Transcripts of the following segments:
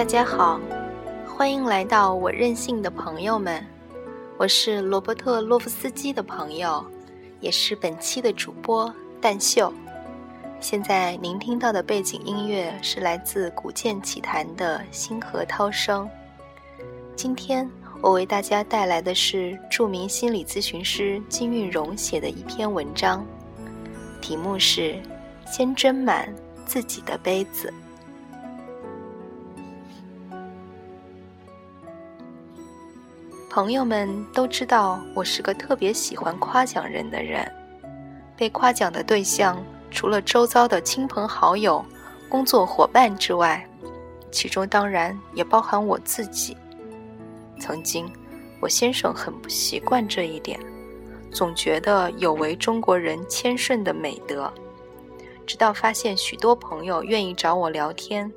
大家好，欢迎来到我任性的朋友们，我是罗伯特·洛夫斯基的朋友，也是本期的主播蛋秀。现在您听到的背景音乐是来自《古剑奇谭》的《星河涛声》。今天我为大家带来的是著名心理咨询师金运荣写的一篇文章，题目是《先斟满自己的杯子》。朋友们都知道，我是个特别喜欢夸奖人的人。被夸奖的对象，除了周遭的亲朋好友、工作伙伴之外，其中当然也包含我自己。曾经，我先生很不习惯这一点，总觉得有违中国人谦顺的美德。直到发现许多朋友愿意找我聊天。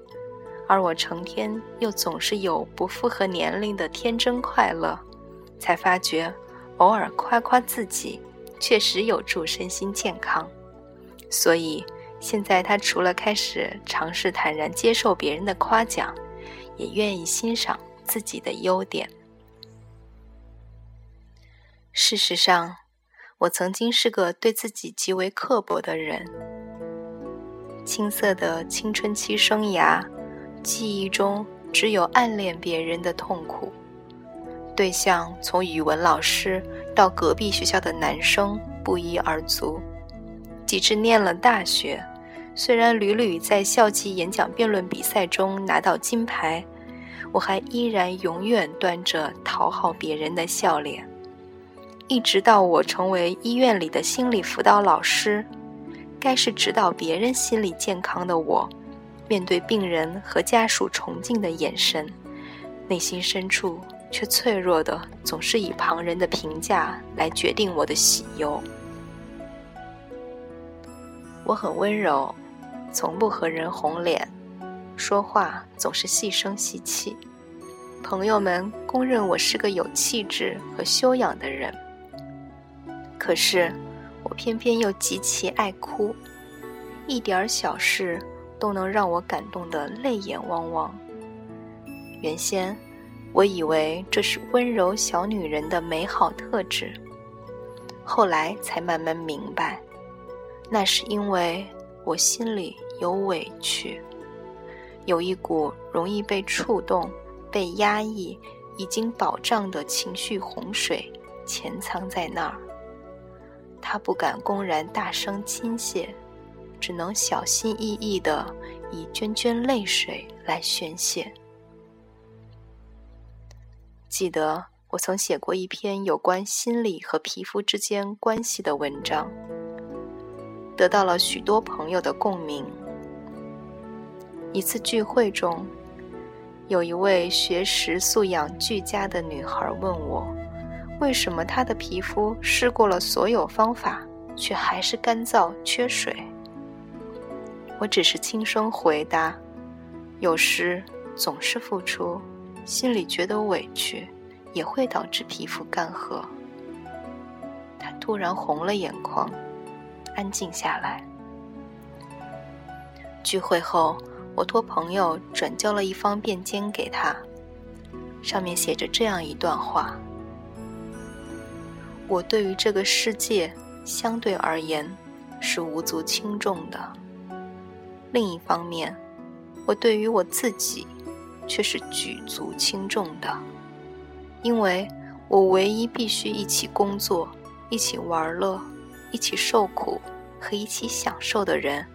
而我成天又总是有不符合年龄的天真快乐，才发觉偶尔夸夸自己确实有助身心健康。所以现在他除了开始尝试坦然接受别人的夸奖，也愿意欣赏自己的优点。事实上，我曾经是个对自己极为刻薄的人。青涩的青春期生涯。记忆中只有暗恋别人的痛苦，对象从语文老师到隔壁学校的男生不一而足，及至念了大学，虽然屡屡在校际演讲辩论比赛中拿到金牌，我还依然永远端着讨好别人的笑脸，一直到我成为医院里的心理辅导老师，该是指导别人心理健康的我。面对病人和家属崇敬的眼神，内心深处却脆弱的，总是以旁人的评价来决定我的喜忧。我很温柔，从不和人红脸，说话总是细声细气。朋友们公认我是个有气质和修养的人。可是，我偏偏又极其爱哭，一点小事。都能让我感动得泪眼汪汪。原先，我以为这是温柔小女人的美好特质，后来才慢慢明白，那是因为我心里有委屈，有一股容易被触动、被压抑、已经饱胀的情绪洪水潜藏在那儿，他不敢公然大声倾泻。只能小心翼翼地以涓涓泪水来宣泄。记得我曾写过一篇有关心理和皮肤之间关系的文章，得到了许多朋友的共鸣。一次聚会中，有一位学识素养俱佳的女孩问我，为什么她的皮肤试过了所有方法，却还是干燥缺水。我只是轻声回答：“有时总是付出，心里觉得委屈，也会导致皮肤干涸。”他突然红了眼眶，安静下来。聚会后，我托朋友转交了一方便笺给他，上面写着这样一段话：“我对于这个世界，相对而言，是无足轻重的。”另一方面，我对于我自己却是举足轻重的，因为我唯一必须一起工作、一起玩乐、一起受苦和一起享受的人，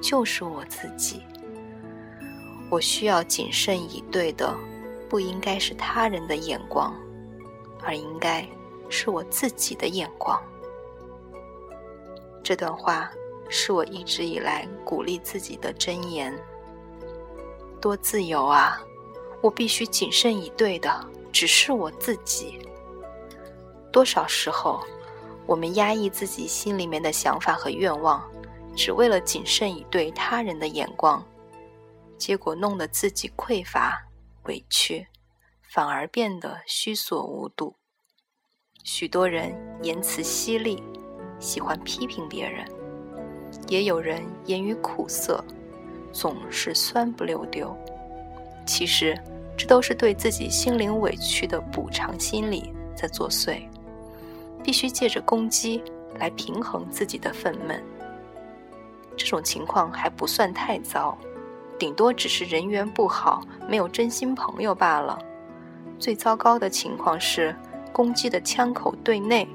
就是我自己。我需要谨慎以对的，不应该是他人的眼光，而应该是我自己的眼光。这段话。是我一直以来鼓励自己的箴言。多自由啊！我必须谨慎以对的，只是我自己。多少时候，我们压抑自己心里面的想法和愿望，只为了谨慎以对他人的眼光，结果弄得自己匮乏、委屈，反而变得虚所无度。许多人言辞犀利，喜欢批评别人。也有人言语苦涩，总是酸不溜丢，其实，这都是对自己心灵委屈的补偿心理在作祟。必须借着攻击来平衡自己的愤懑。这种情况还不算太糟，顶多只是人缘不好，没有真心朋友罢了。最糟糕的情况是，攻击的枪口对内，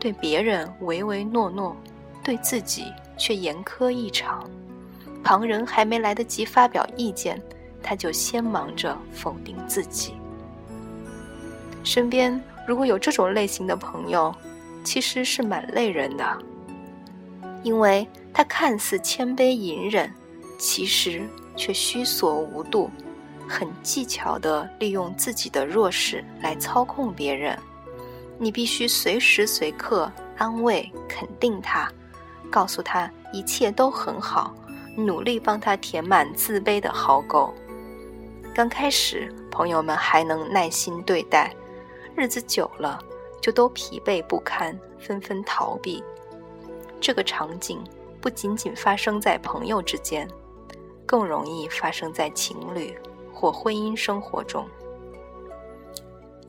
对别人唯唯诺诺，对自己却严苛异常。旁人还没来得及发表意见，他就先忙着否定自己。身边如果有这种类型的朋友，其实是蛮累人的，因为他看似谦卑隐忍，其实却虚索无度，很技巧地利用自己的弱势来操控别人。你必须随时随刻安慰、肯定他，告诉他一切都很好。努力帮他填满自卑的壕沟。刚开始，朋友们还能耐心对待，日子久了，就都疲惫不堪，纷纷逃避。这个场景不仅仅发生在朋友之间，更容易发生在情侣或婚姻生活中。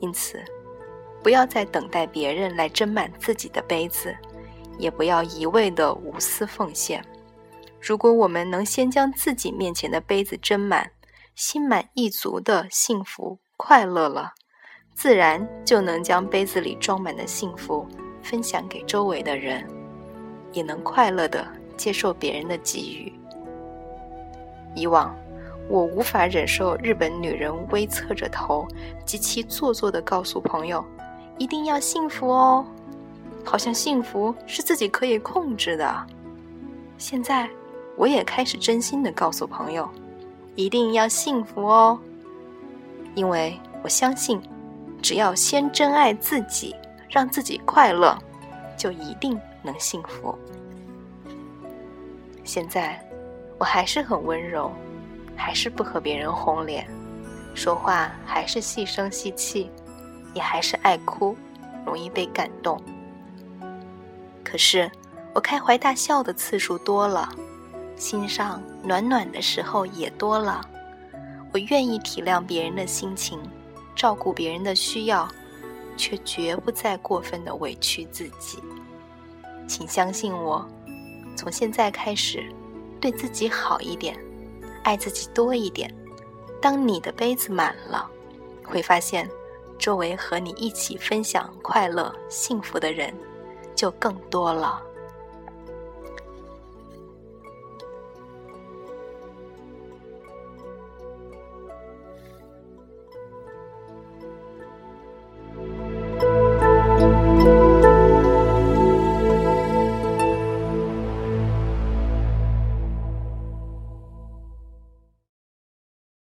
因此，不要再等待别人来斟满自己的杯子，也不要一味的无私奉献。如果我们能先将自己面前的杯子斟满，心满意足的幸福快乐了，自然就能将杯子里装满的幸福分享给周围的人，也能快乐的接受别人的给予。以往，我无法忍受日本女人微侧着头，极其做作的告诉朋友：“一定要幸福哦，好像幸福是自己可以控制的。”现在。我也开始真心的告诉朋友，一定要幸福哦，因为我相信，只要先珍爱自己，让自己快乐，就一定能幸福。现在，我还是很温柔，还是不和别人红脸，说话还是细声细气，也还是爱哭，容易被感动。可是，我开怀大笑的次数多了。心上暖暖的时候也多了，我愿意体谅别人的心情，照顾别人的需要，却绝不再过分的委屈自己。请相信我，从现在开始，对自己好一点，爱自己多一点。当你的杯子满了，会发现，周围和你一起分享快乐、幸福的人就更多了。